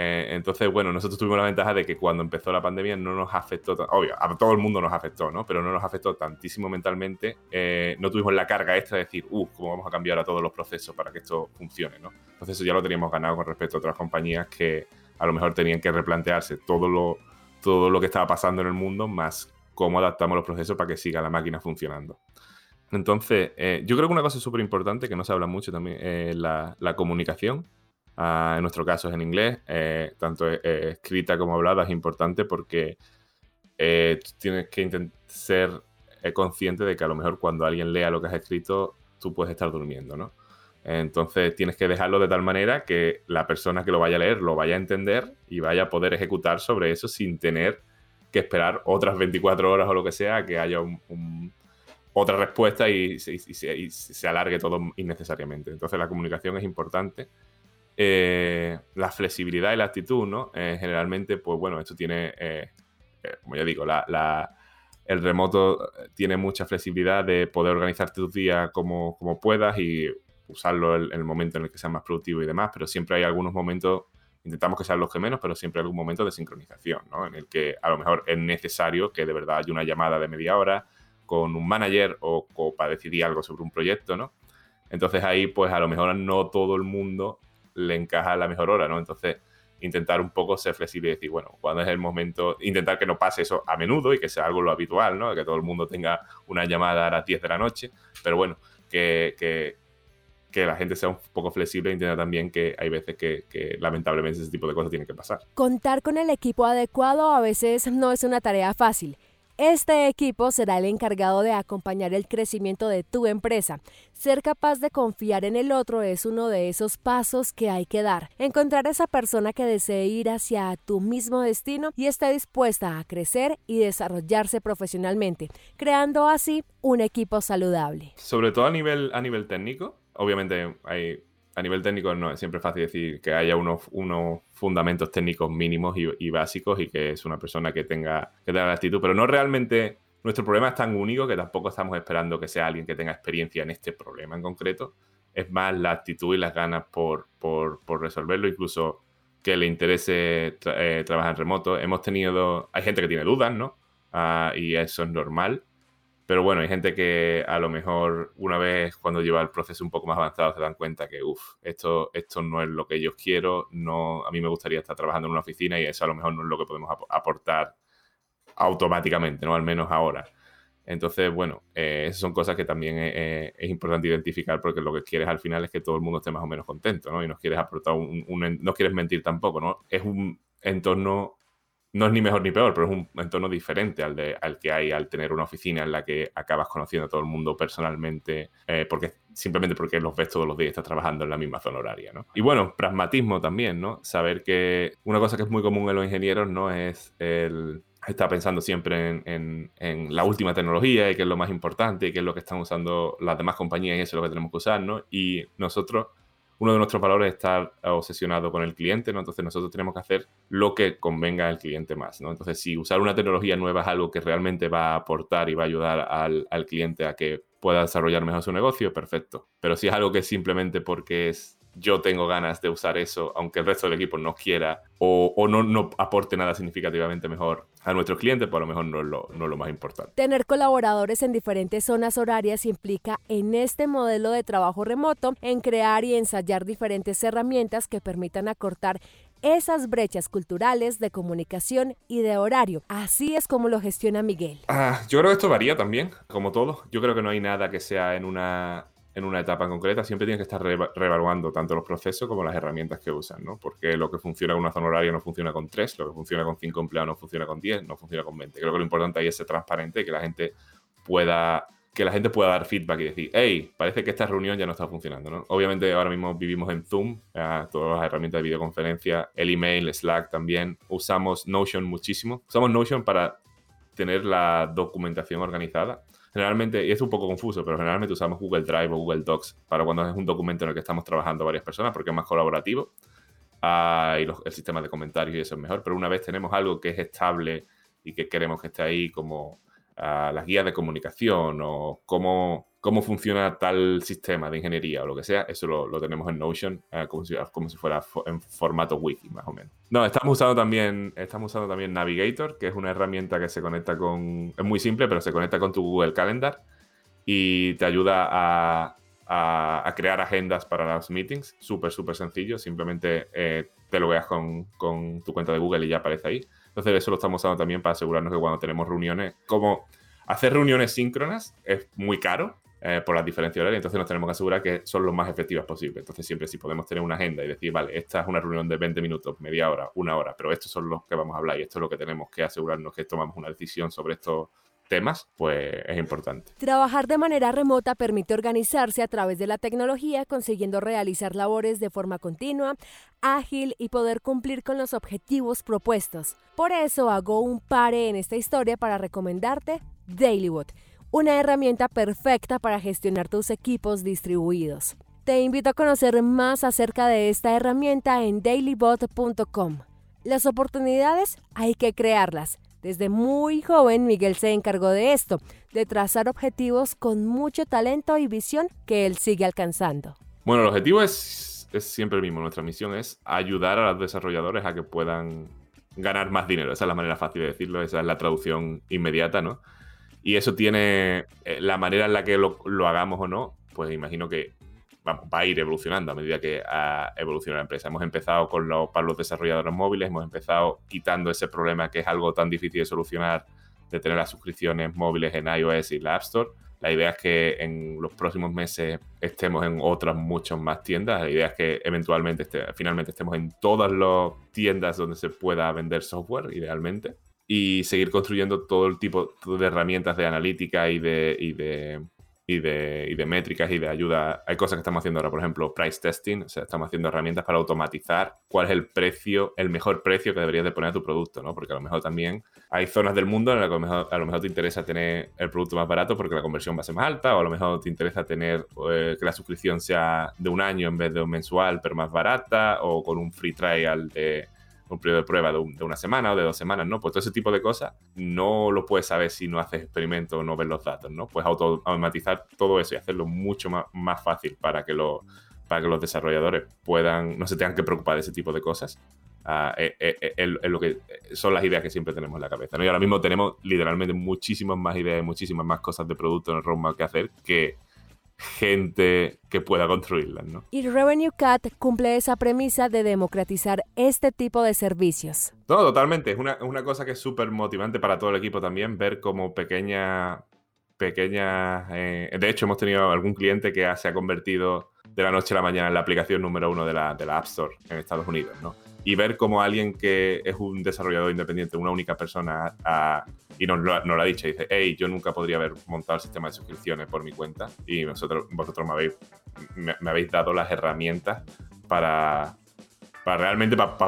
Speaker 1: Eh, entonces, bueno, nosotros tuvimos la ventaja de que cuando empezó la pandemia no nos afectó, obvio, a todo el mundo nos afectó, ¿no? Pero no nos afectó tantísimo mentalmente, eh, no tuvimos la carga extra de decir, uff, ¿cómo vamos a cambiar a todos los procesos para que esto funcione, ¿no? Entonces eso ya lo teníamos ganado con respecto a otras compañías que a lo mejor tenían que replantearse todo lo, todo lo que estaba pasando en el mundo, más cómo adaptamos los procesos para que siga la máquina funcionando. Entonces, eh, yo creo que una cosa súper importante que no se habla mucho también es la comunicación Ah, en nuestro caso es en inglés, eh, tanto eh, escrita como hablada es importante porque eh, tienes que ser consciente de que a lo mejor cuando alguien lea lo que has escrito, tú puedes estar durmiendo, ¿no? Entonces tienes que dejarlo de tal manera que la persona que lo vaya a leer lo vaya a entender y vaya a poder ejecutar sobre eso sin tener que esperar otras 24 horas o lo que sea que haya otra respuesta y, y se alargue todo innecesariamente. Entonces la comunicación es importante eh, la flexibilidad y la actitud, ¿no? Eh, generalmente, pues bueno, esto tiene, eh, como ya digo, el remoto tiene mucha flexibilidad de poder organizarte tus días como, como puedas y usarlo en, el momento en el que sea más productivo y demás, pero siempre hay algunos momentos, intentamos que sean los que menos, pero siempre hay algún momento de sincronización, ¿no? En el que a lo mejor es necesario que de verdad haya una llamada de media hora con un manager o, o para decidir algo sobre un proyecto, ¿no? Entonces ahí, pues a lo mejor no todo el mundo le encaja la mejor hora, ¿no? Entonces, intentar un poco ser flexible y decir, bueno, cuando es el momento, intentar que no pase eso a menudo y que sea algo lo habitual, ¿no? Que todo el mundo tenga una llamada a las 10 de la noche, pero bueno, que, que, la gente sea un poco flexible e entienda también que hay veces que, que, lamentablemente ese tipo de cosas tienen que pasar.
Speaker 2: Contar con el equipo adecuado a veces no es una tarea fácil. Este equipo será el encargado de acompañar el crecimiento de tu empresa. Ser capaz de confiar en el otro es uno de esos pasos que hay que dar. Encontrar esa persona que desee ir hacia tu mismo destino y esté dispuesta a crecer y desarrollarse profesionalmente, creando así un equipo saludable.
Speaker 1: Sobre todo a nivel, a nivel técnico, obviamente hay a nivel técnico no es siempre fácil decir que haya unos, unos fundamentos técnicos mínimos y, básicos y que es una persona que tenga, que tenga la actitud, pero no realmente nuestro problema es tan único que tampoco estamos esperando que sea alguien que tenga experiencia en este problema en concreto. Es más la actitud y las ganas por, por, por resolverlo, incluso que le interese eh, trabajar en remoto. Hemos tenido, hay gente que tiene dudas, ¿no? Ah, y eso es normal. Pero bueno, hay gente que a lo mejor una vez cuando lleva el proceso un poco más avanzado se dan cuenta que, uff, esto, esto no es lo que yo quiero, no, a mí me gustaría estar trabajando en una oficina y eso a lo mejor no es lo que podemos aportar automáticamente, ¿no? Al menos ahora. Entonces, bueno, eh, esas son cosas que también es, importante identificar porque lo que quieres al final es que todo el mundo esté más o menos contento, ¿no? Y no quieres aportar un, un no quieres mentir tampoco, ¿no? Es un entorno no es ni mejor ni peor, pero es un entorno diferente al, de, al que hay al tener una oficina en la que acabas conociendo a todo el mundo personalmente, eh, porque simplemente porque los ves todos los días, estás trabajando en la misma zona horaria, ¿no? Y bueno, pragmatismo también, ¿no? Saber que una cosa que es muy común en los ingenieros, ¿no? Es el estar pensando siempre en, en, en, la última tecnología y qué es lo más importante y qué es lo que están usando las demás compañías y eso es lo que tenemos que usar, ¿no? Y nosotros uno de nuestros valores es estar obsesionado con el cliente, ¿no? Entonces nosotros tenemos que hacer lo que convenga al cliente más, ¿no? Entonces si usar una tecnología nueva es algo que realmente va a aportar y va a ayudar al, al cliente a que pueda desarrollar mejor su negocio, perfecto. Pero si es algo que simplemente porque es yo tengo ganas de usar eso, aunque el resto del equipo no quiera o, no, no, aporte nada significativamente mejor a nuestros clientes, pues lo mejor no es lo, no lo más importante.
Speaker 2: Tener colaboradores en diferentes zonas horarias implica en este modelo de trabajo remoto en crear y ensayar diferentes herramientas que permitan acortar esas brechas culturales de comunicación y de horario. Así es como lo gestiona Miguel.
Speaker 1: Ah, yo creo que esto varía también, como todo. Yo creo que no hay nada que sea en una en una etapa en concreta, siempre tienes que estar reevaluando tanto los procesos como las herramientas que usan, ¿no? Porque lo que funciona con una zona horaria no funciona con tres, lo que funciona con cinco empleados no funciona con diez, no funciona con veinte. Creo que lo importante ahí es ser transparente, que la gente pueda que la gente pueda dar feedback y decir, hey, parece que esta reunión ya no está funcionando, ¿no? Obviamente ahora mismo vivimos en Zoom, todas las herramientas de videoconferencia, el email, Slack también, usamos Notion muchísimo. Usamos Notion para tener la documentación organizada Generalmente, y es un poco confuso, pero generalmente usamos Google Drive o Google Docs para cuando es un documento en el que estamos trabajando varias personas porque es más colaborativo ah, y el sistema de comentarios y eso es mejor. Pero una vez tenemos algo que es estable y que queremos que esté ahí como las guías de comunicación o cómo cómo funciona tal sistema de ingeniería o lo que sea, eso lo, tenemos en Notion eh, como, si, como si fuera en formato wiki, más o menos. No, estamos usando también, estamos usando también Navigator, que es una herramienta que se conecta con, es muy simple, pero se conecta con tu Google Calendar y te ayuda a, a, crear agendas para los meetings, súper, súper sencillo, simplemente eh, te lo veas con, con tu cuenta de Google y ya aparece ahí. Entonces eso lo estamos usando también para asegurarnos que cuando tenemos reuniones, como hacer reuniones síncronas es muy caro, eh, por las diferencias horarias, entonces nos tenemos que asegurar que son lo más efectivas posible. Entonces siempre si podemos tener una agenda y decir, vale, esta es una reunión de 20 minutos, media hora, una hora, pero estos son los que vamos a hablar y esto es lo que tenemos que asegurarnos que tomamos una decisión sobre estos temas, pues es importante.
Speaker 2: Trabajar de manera remota permite organizarse a través de la tecnología, consiguiendo realizar labores de forma continua, ágil y poder cumplir con los objetivos propuestos. Por eso hago un pare en esta historia para recomendarte Dailywood una herramienta perfecta para gestionar tus equipos distribuidos. Te invito a conocer más acerca de esta herramienta en dailybot.com. Las oportunidades hay que crearlas. Desde muy joven Miguel se encargó de esto, de trazar objetivos con mucho talento y visión que él sigue alcanzando.
Speaker 1: Bueno, el objetivo es, es siempre el mismo. Nuestra misión es ayudar a los desarrolladores a que puedan ganar más dinero. Esa es la manera fácil de decirlo, esa es la traducción inmediata, ¿no? Y eso tiene eh, la manera en la que lo, hagamos o no, pues imagino que va a ir evolucionando a medida que uh, evoluciona la empresa. Hemos empezado con los, para los desarrolladores móviles, hemos empezado quitando ese problema que es algo tan difícil de solucionar de tener las suscripciones móviles en iOS y la App Store. La idea es que en los próximos meses estemos en otras muchas más tiendas. La idea es que eventualmente, finalmente estemos en todas las tiendas donde se pueda vender software, idealmente. y seguir construyendo todo el tipo de herramientas de analítica y de y de, y de, métricas y de ayuda. Hay cosas que estamos haciendo ahora, por ejemplo, price testing, o sea, estamos haciendo herramientas para automatizar cuál es el precio, el mejor precio que deberías de poner a tu producto, ¿no? Porque a lo mejor también hay zonas del mundo en las que a lo mejor, a lo mejor te interesa tener el producto más barato porque la conversión va a ser más alta, o a lo mejor te interesa tener eh, que la suscripción sea de un año en vez de un mensual, pero más barata, o con un free trial de un periodo de prueba de, una semana o de dos semanas, ¿no? Pues todo ese tipo de cosas no lo puedes saber si no haces experimentos o no ves los datos, ¿no? Puedes automatizar todo eso y hacerlo mucho más, más fácil para que, lo, para que los desarrolladores puedan, no se tengan que preocupar de ese tipo de cosas. Uh, es, lo que son las ideas que siempre tenemos en la cabeza. ¿no? Y ahora mismo tenemos literalmente muchísimas más ideas, muchísimas más cosas de producto en el roadmap que hacer que gente que pueda construirlas, ¿no?
Speaker 2: Y Revenue Cat cumple esa premisa de democratizar este tipo de servicios.
Speaker 1: No, totalmente. Es una, una cosa que es súper motivante para todo el equipo también, ver como pequeña, pequeña... Eh, de hecho, hemos tenido algún cliente que se ha convertido de la noche a la mañana en la aplicación número uno de la, de la App Store en Estados Unidos, ¿no? Y ver cómo alguien que es un desarrollador independiente, una única persona, y nos lo, ha dicho, dice, hey, yo nunca podría haber montado el sistema de suscripciones por mi cuenta y vosotros, vosotros me, habéis, me habéis dado las herramientas para, para realmente para,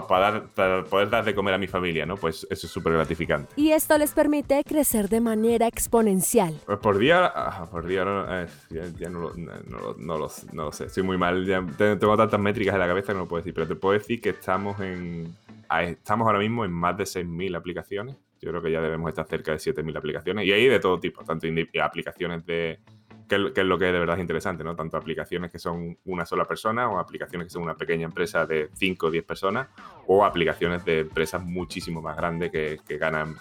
Speaker 1: poder dar de comer a mi familia, ¿no? Pues eso es súper gratificante.
Speaker 2: Y esto les permite crecer de manera exponencial.
Speaker 1: Pues por día, ah, por día no, eh, ya, no, no, lo, sé, estoy muy mal, ya tengo tantas métricas en la cabeza que no lo puedo decir, pero te puedo decir que estamos en estamos ahora mismo en más de 6.000 aplicaciones. Yo creo que ya debemos estar cerca de 7.000 aplicaciones y ahí de todo tipo, tanto aplicaciones de que, es lo que de verdad es interesante, ¿no? Tanto aplicaciones que son una sola persona o aplicaciones que son una pequeña empresa de 5 o 10 personas o aplicaciones de empresas muchísimo más grandes que, ganan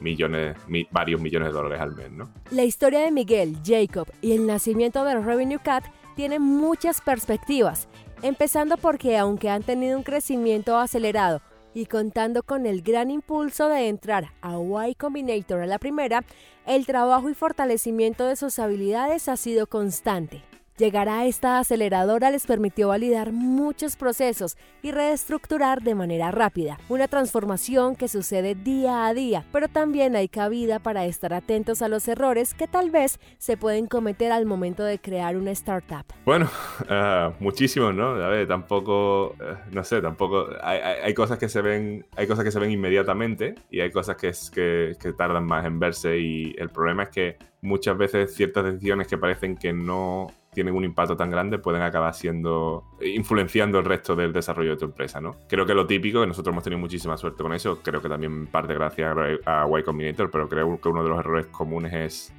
Speaker 1: millones, varios millones de dólares al mes, ¿no?
Speaker 2: La historia de Miguel, Jacob y el nacimiento del Revenue Cat tiene muchas perspectivas, empezando porque aunque han tenido un crecimiento acelerado y contando con el gran impulso de entrar a Y Combinator a la primera, el trabajo y fortalecimiento de sus habilidades ha sido constante. Llegar a esta aceleradora les permitió validar muchos procesos y reestructurar de manera rápida, una transformación que sucede día a día, pero también hay cabida para estar atentos a los errores que tal vez se pueden cometer al momento de crear una startup.
Speaker 1: Bueno, uh, muchísimos, ¿no? A ver, tampoco, uh, no sé, tampoco, hay, cosas que se ven, hay cosas que se ven inmediatamente y hay cosas que, que tardan más en verse y el problema es que muchas veces ciertas decisiones que parecen que no tienen un impacto tan grande pueden acabar siendo influenciando el resto del desarrollo de tu empresa, ¿no? Creo que lo típico, que nosotros hemos tenido muchísima suerte con eso, creo que también parte gracias a Y Combinator, pero creo que uno de los errores comunes es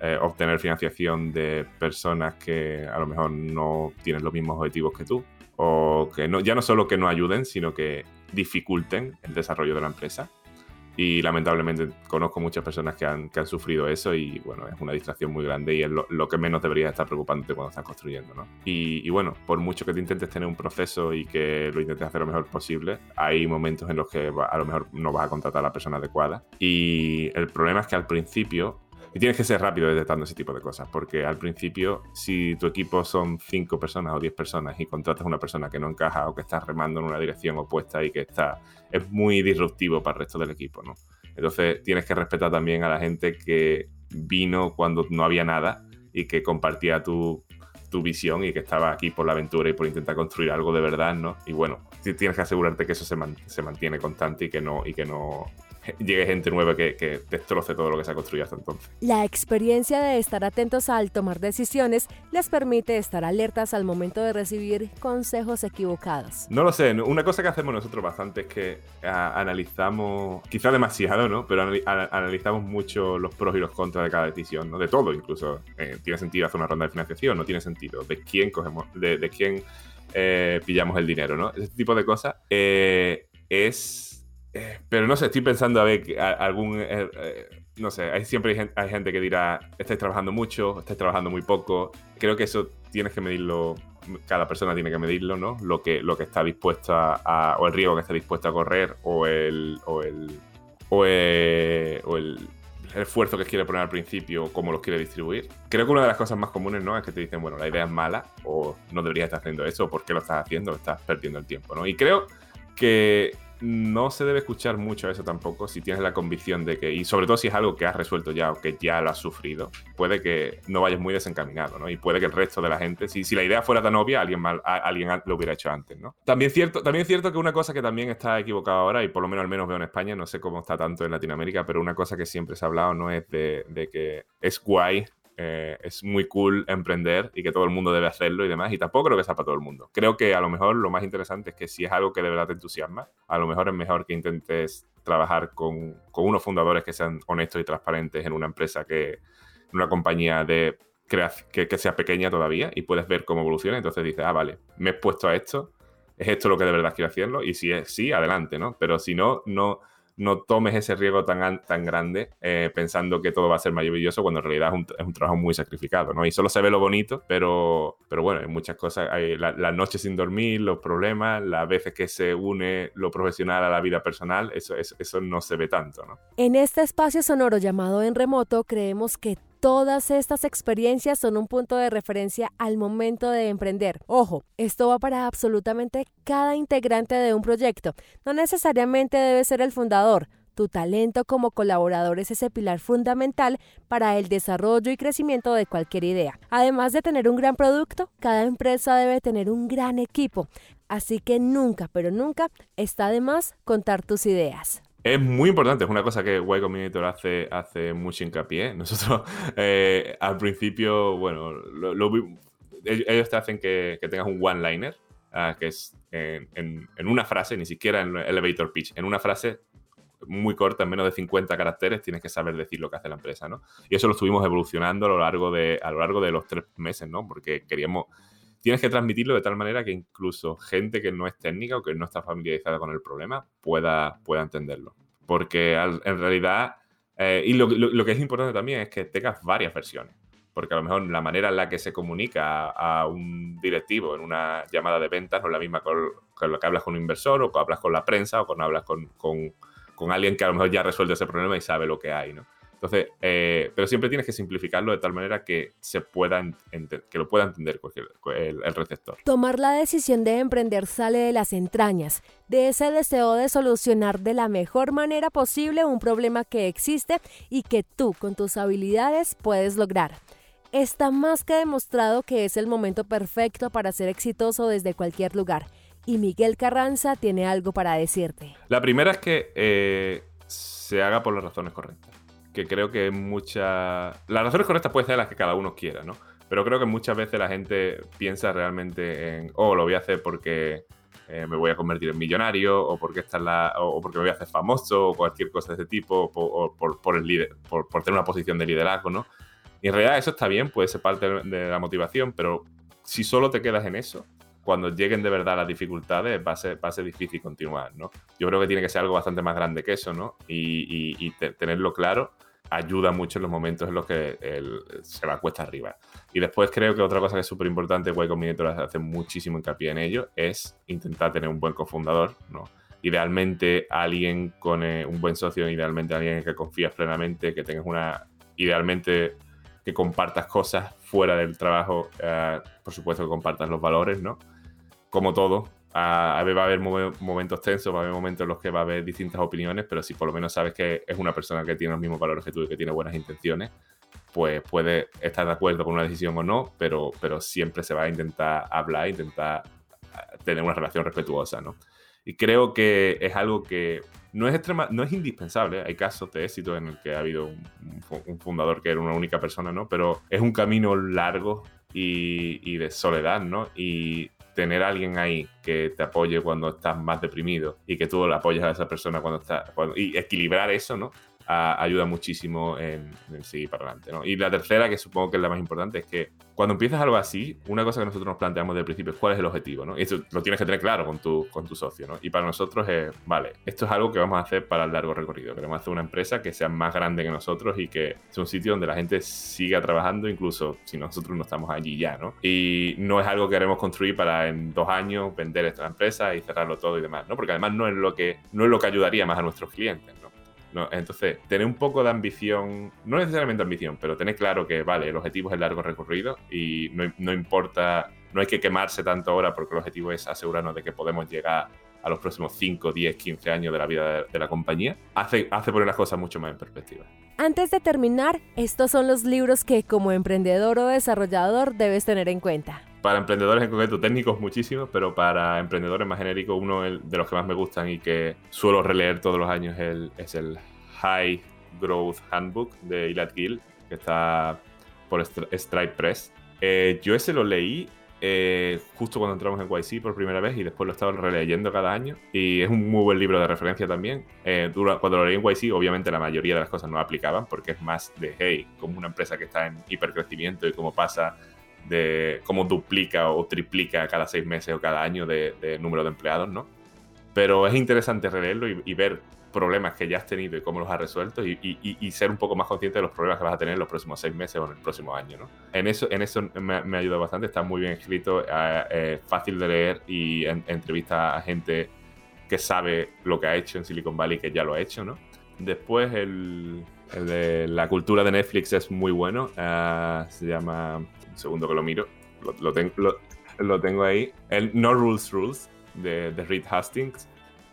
Speaker 1: eh, obtener financiación de personas que a lo mejor no tienen los mismos objetivos que tú o que no, ya no solo que no ayuden, sino que dificulten el desarrollo de la empresa. Y lamentablemente conozco muchas personas que han, que han sufrido eso y bueno, es una distracción muy grande y es lo, que menos deberías estar preocupándote cuando estás construyendo, ¿no? Y, bueno, por mucho que te intentes tener un proceso y que lo intentes hacer lo mejor posible, hay momentos en los que a lo mejor no vas a contratar a la persona adecuada. Y el problema es que al principio y tienes que ser rápido detectando ese tipo de cosas, porque al principio, si tu equipo son 5 personas o 10 personas y contratas a una persona que no encaja o que está remando en una dirección opuesta y que está es muy disruptivo para el resto del equipo, ¿no? Entonces tienes que respetar también a la gente que vino cuando no había nada y que compartía tu, tu visión y que estaba aquí por la aventura y por intentar construir algo de verdad, ¿no? Y bueno, tienes que asegurarte que eso se, se mantiene constante y que no, y que no llegue gente nueva que, destroce todo lo que se ha construido hasta entonces.
Speaker 2: La experiencia de estar atentos al tomar decisiones les permite estar alertas al momento de recibir consejos equivocados.
Speaker 1: No lo sé, una cosa que hacemos nosotros bastante es que analizamos, quizá demasiado, ¿no? Pero analizamos mucho los pros y los contras de cada decisión, ¿no? De todo incluso. Eh, ¿Tiene sentido hacer una ronda de financiación? ¿No tiene sentido? ¿De quién cogemos, de, quién eh, pillamos el dinero, ¿no? Ese tipo de cosas eh, es pero no sé, estoy pensando a ver algún. Eh, eh, no sé, hay, siempre hay gente, que dirá: estáis trabajando mucho, estáis trabajando muy poco. Creo que eso tienes que medirlo, cada persona tiene que medirlo, ¿no? Lo que, lo que está dispuesto a, o el riesgo que está dispuesto a correr, o el. o el. o el, esfuerzo que quiere poner al principio, cómo los quiere distribuir. Creo que una de las cosas más comunes, ¿no? Es que te dicen, bueno, la idea es mala, o no deberías estar haciendo eso, o por qué lo estás haciendo, estás perdiendo el tiempo, ¿no? Y creo que no se debe escuchar mucho eso tampoco si tienes la convicción de que, y sobre todo si es algo que has resuelto ya o que ya lo has sufrido, puede que no vayas muy desencaminado, ¿no? Y puede que el resto de la gente, si, si la idea fuera tan obvia, alguien, mal, alguien lo hubiera hecho antes, ¿no? También, cierto, también es cierto que una cosa que también está equivocada ahora, y por lo menos al menos veo en España, no sé cómo está tanto en Latinoamérica, pero una cosa que siempre se ha hablado no es de, de que es guay eh, es muy cool emprender y que todo el mundo debe hacerlo y demás. Y tampoco creo que sea para todo el mundo. Creo que a lo mejor lo más interesante es que si es algo que de verdad te entusiasma, a lo mejor es mejor que intentes trabajar con, con unos fundadores que sean honestos y transparentes en una empresa que en una compañía de que, que sea pequeña todavía y puedes ver cómo evoluciona. Entonces dices, ah, vale, me he puesto a esto, es esto lo que de verdad quiero hacerlo. Y si es sí, adelante, ¿no? Pero si no, no no tomes ese riesgo tan, tan grande eh, pensando que todo va a ser maravilloso cuando en realidad es un, trabajo muy sacrificado, ¿no? Y solo se ve lo bonito, pero, pero bueno, hay muchas cosas, hay las noches sin dormir, los problemas, las veces que se une lo profesional a la vida personal, eso, eso, eso no se ve tanto, ¿no?
Speaker 2: En este espacio sonoro llamado En Remoto, creemos que Todas estas experiencias son un punto de referencia al momento de emprender. Ojo, esto va para absolutamente cada integrante de un proyecto. No necesariamente debe ser el fundador. Tu talento como colaborador es ese pilar fundamental para el desarrollo y crecimiento de cualquier idea. Además de tener un gran producto, cada empresa debe tener un gran equipo. Así que nunca, pero nunca está de más contar tus ideas.
Speaker 1: Es muy importante, es una cosa que Y Combinator hace, hace mucho hincapié. Nosotros eh, al principio, bueno, ellos te hacen que, tengas un one-liner, ah, que es en, una frase, ni siquiera en elevator pitch, en una frase muy corta, en menos de 50 caracteres, tienes que saber decir lo que hace la empresa, ¿no? Y eso lo estuvimos evolucionando a lo largo de, a lo largo de los tres meses, ¿no? Porque queríamos tienes que transmitirlo de tal manera que incluso gente que no es técnica o que no está familiarizada con el problema pueda, pueda entenderlo. Porque en realidad, eh, y lo, que es importante también es que tengas varias versiones. Porque a lo mejor la manera en la que se comunica a, un directivo en una llamada de ventas no es la misma con, lo que hablas con un inversor o que hablas con la prensa o con hablas con, con, con alguien que a lo mejor ya ha resuelto ese problema y sabe lo que hay, ¿no? Entonces, eh, pero siempre tienes que simplificarlo de tal manera que se pueda que lo pueda entender el, el, receptor.
Speaker 2: Tomar la decisión de emprender sale de las entrañas, de ese deseo de solucionar de la mejor manera posible un problema que existe y que tú con tus habilidades puedes lograr. Está más que demostrado que es el momento perfecto para ser exitoso desde cualquier lugar. Y Miguel Carranza tiene algo para decirte.
Speaker 1: La primera es que eh, se haga por las razones correctas que creo que muchas... Las razones correctas pueden ser las que cada uno quiera, ¿no? Pero creo que muchas veces la gente piensa realmente en, oh, lo voy a hacer porque eh, me voy a convertir en millonario, o porque, está la, o porque me voy a hacer famoso, o cualquier cosa de ese tipo, o, por, por, el líder, por, por, tener una posición de liderazgo, ¿no? Y en realidad eso está bien, puede ser parte de la motivación, pero si solo te quedas en eso, cuando lleguen de verdad las dificultades va a ser, va a ser difícil continuar, ¿no? Yo creo que tiene que ser algo bastante más grande que eso, ¿no? Y, y, y tenerlo claro ayuda mucho en los momentos en los que se va cuesta arriba. Y después creo que otra cosa que es súper importante, Y Combinator hace muchísimo hincapié en ello, es intentar tener un buen cofundador, ¿no? Idealmente alguien con eh, un buen socio, idealmente alguien en que confías plenamente, que tengas una... Idealmente que compartas cosas fuera del trabajo, eh, por supuesto que compartas los valores, ¿no? Como todo, a, va a haber momentos tensos, va a haber momentos en los que va a haber distintas opiniones, pero si por lo menos sabes que es una persona que tiene los mismos valores que tú y que tiene buenas intenciones, pues puede estar de acuerdo con una decisión o no, pero, pero siempre se va a intentar hablar, intentar eh, tener una relación respetuosa, ¿no? Y creo que es algo que no es, extrema, no es indispensable. Hay casos de éxito en el que ha habido un, un fundador que era una única persona, ¿no? Pero es un camino largo y, y de soledad, ¿no? Y tener a alguien ahí que te apoye cuando estás más deprimido y que tú le apoyes a esa persona cuando está y equilibrar eso, ¿no? Ayuda muchísimo en, seguir para adelante. ¿no? Y la tercera, que supongo que es la más importante, es que cuando empiezas algo así, una cosa que nosotros nos planteamos desde el principio es cuál es el objetivo. ¿no? Y eso lo tienes que tener claro con tu, con tu socio. ¿no? Y para nosotros es, vale, esto es algo que vamos a hacer para el largo recorrido. Queremos hacer una empresa que sea más grande que nosotros y que sea un sitio donde la gente siga trabajando, incluso si nosotros no estamos allí ya. ¿no? Y no es algo que queremos construir para en dos años vender esta empresa y cerrarlo todo y demás. ¿no? Porque además no es lo que, no es lo que ayudaría más a nuestros clientes. ¿No? Entonces, tener un poco de ambición, no necesariamente ambición, pero tener claro que, vale, el objetivo es el largo recorrido y no, importa, no hay que quemarse tanto ahora porque el objetivo es asegurarnos de que podemos llegar a a los próximos 5, 10, 15 años de la vida de, la compañía, hace, hace poner las cosas mucho más en perspectiva.
Speaker 2: Antes de terminar, estos son los libros que como emprendedor o desarrollador debes tener en cuenta.
Speaker 1: Para emprendedores en concreto, técnicos muchísimos, pero para emprendedores más genéricos, uno de los que más me gustan y que suelo releer todos los años es el, High Growth Handbook de Ilad Gill, que está por Stripe Press. Eh, yo ese lo leí eh, justo cuando entramos en YC por primera vez y después lo estaba releyendo cada año. Y es un muy buen libro de referencia también. Eh, cuando lo leí en YC, obviamente la mayoría de las cosas no aplicaban porque es más de, hey, como una empresa que está en hipercrecimiento y cómo pasa de cómo duplica o triplica cada seis meses o cada año de, número de empleados, ¿no? Pero es interesante releerlo y ver problemas que ya has tenido y cómo los has resuelto y, ser un poco más consciente de los problemas que vas a tener en los próximos seis meses o en el próximo año. ¿no? En eso, en eso me, me ha ayudado bastante, está muy bien escrito, eh, eh, fácil de leer y entrevista a gente que sabe lo que ha hecho en Silicon Valley, que ya lo ha hecho. ¿no? Después el, de la cultura de Netflix es muy bueno, eh, se llama, un segundo que lo miro, lo, tengo ahí, el No Rules Rules de, de Reed Hastings.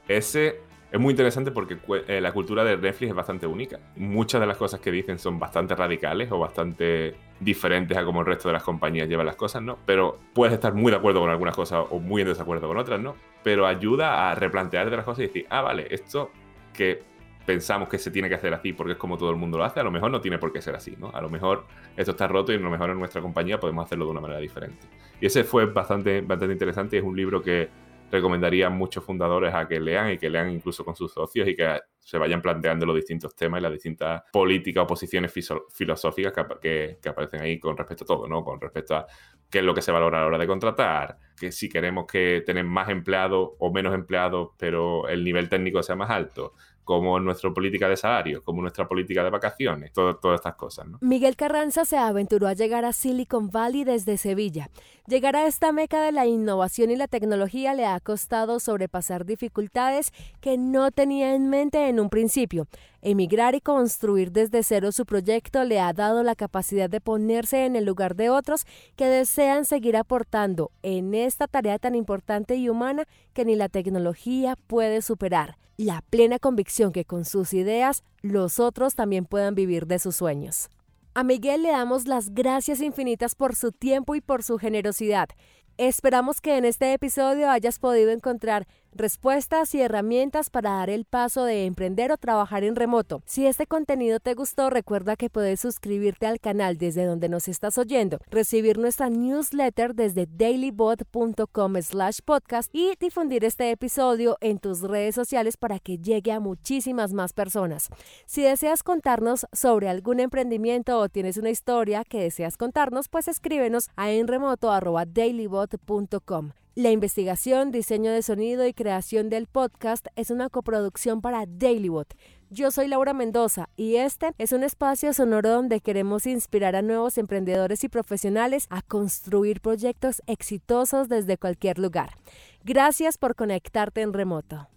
Speaker 1: Ese es muy interesante porque eh, la cultura de Netflix es bastante única. Muchas de las cosas que dicen son bastante radicales o bastante diferentes a cómo el resto de las compañías llevan las cosas, ¿no? Pero puedes estar muy de acuerdo con algunas cosas o muy en desacuerdo con otras, ¿no? Pero ayuda a replantearte las cosas y decir, ah, vale, esto que pensamos que se tiene que hacer así porque es como todo el mundo lo hace, a lo mejor no tiene por qué ser así, ¿no? A lo mejor esto está roto y a lo mejor en nuestra compañía podemos hacerlo de una manera diferente. Y ese fue bastante, bastante interesante y es un libro que recomendaría a muchos fundadores a que lean y que lean incluso con sus socios y que se vayan planteando los distintos temas y las distintas políticas o posiciones filosóficas que, que, aparecen ahí con respecto a todo, ¿no? Con respecto a qué es lo que se valora a la hora de contratar, que si queremos que tener más empleados o menos empleados, pero el nivel técnico sea más alto, como nuestra política de salario, como nuestra política de vacaciones, todas estas cosas. ¿no?
Speaker 2: Miguel Carranza se aventuró a llegar a Silicon Valley desde Sevilla. Llegar a esta meca de la innovación y la tecnología le ha costado sobrepasar dificultades que no tenía en mente en un principio. Emigrar y construir desde cero su proyecto le ha dado la capacidad de ponerse en el lugar de otros que desean seguir aportando en esta tarea tan importante y humana que ni la tecnología puede superar la plena convicción que con sus ideas los otros también puedan vivir de sus sueños. A Miguel le damos las gracias infinitas por su tiempo y por su generosidad. Esperamos que en este episodio hayas podido encontrar respuestas y herramientas para dar el paso de emprender o trabajar en remoto. Si este contenido te gustó, recuerda que puedes suscribirte al canal desde donde nos estás oyendo, recibir nuestra newsletter desde dailybot.com slash podcast y difundir este episodio en tus redes sociales para que llegue a muchísimas más personas. Si deseas contarnos sobre algún emprendimiento o tienes una historia que deseas contarnos, pues escríbenos a enremoto.dailybot.com. La investigación, diseño de sonido y creación del podcast es una coproducción para Dailybot. Yo soy Laura Mendoza y este es un espacio sonoro donde queremos inspirar a nuevos emprendedores y profesionales a construir proyectos exitosos desde cualquier lugar. Gracias por conectarte en remoto.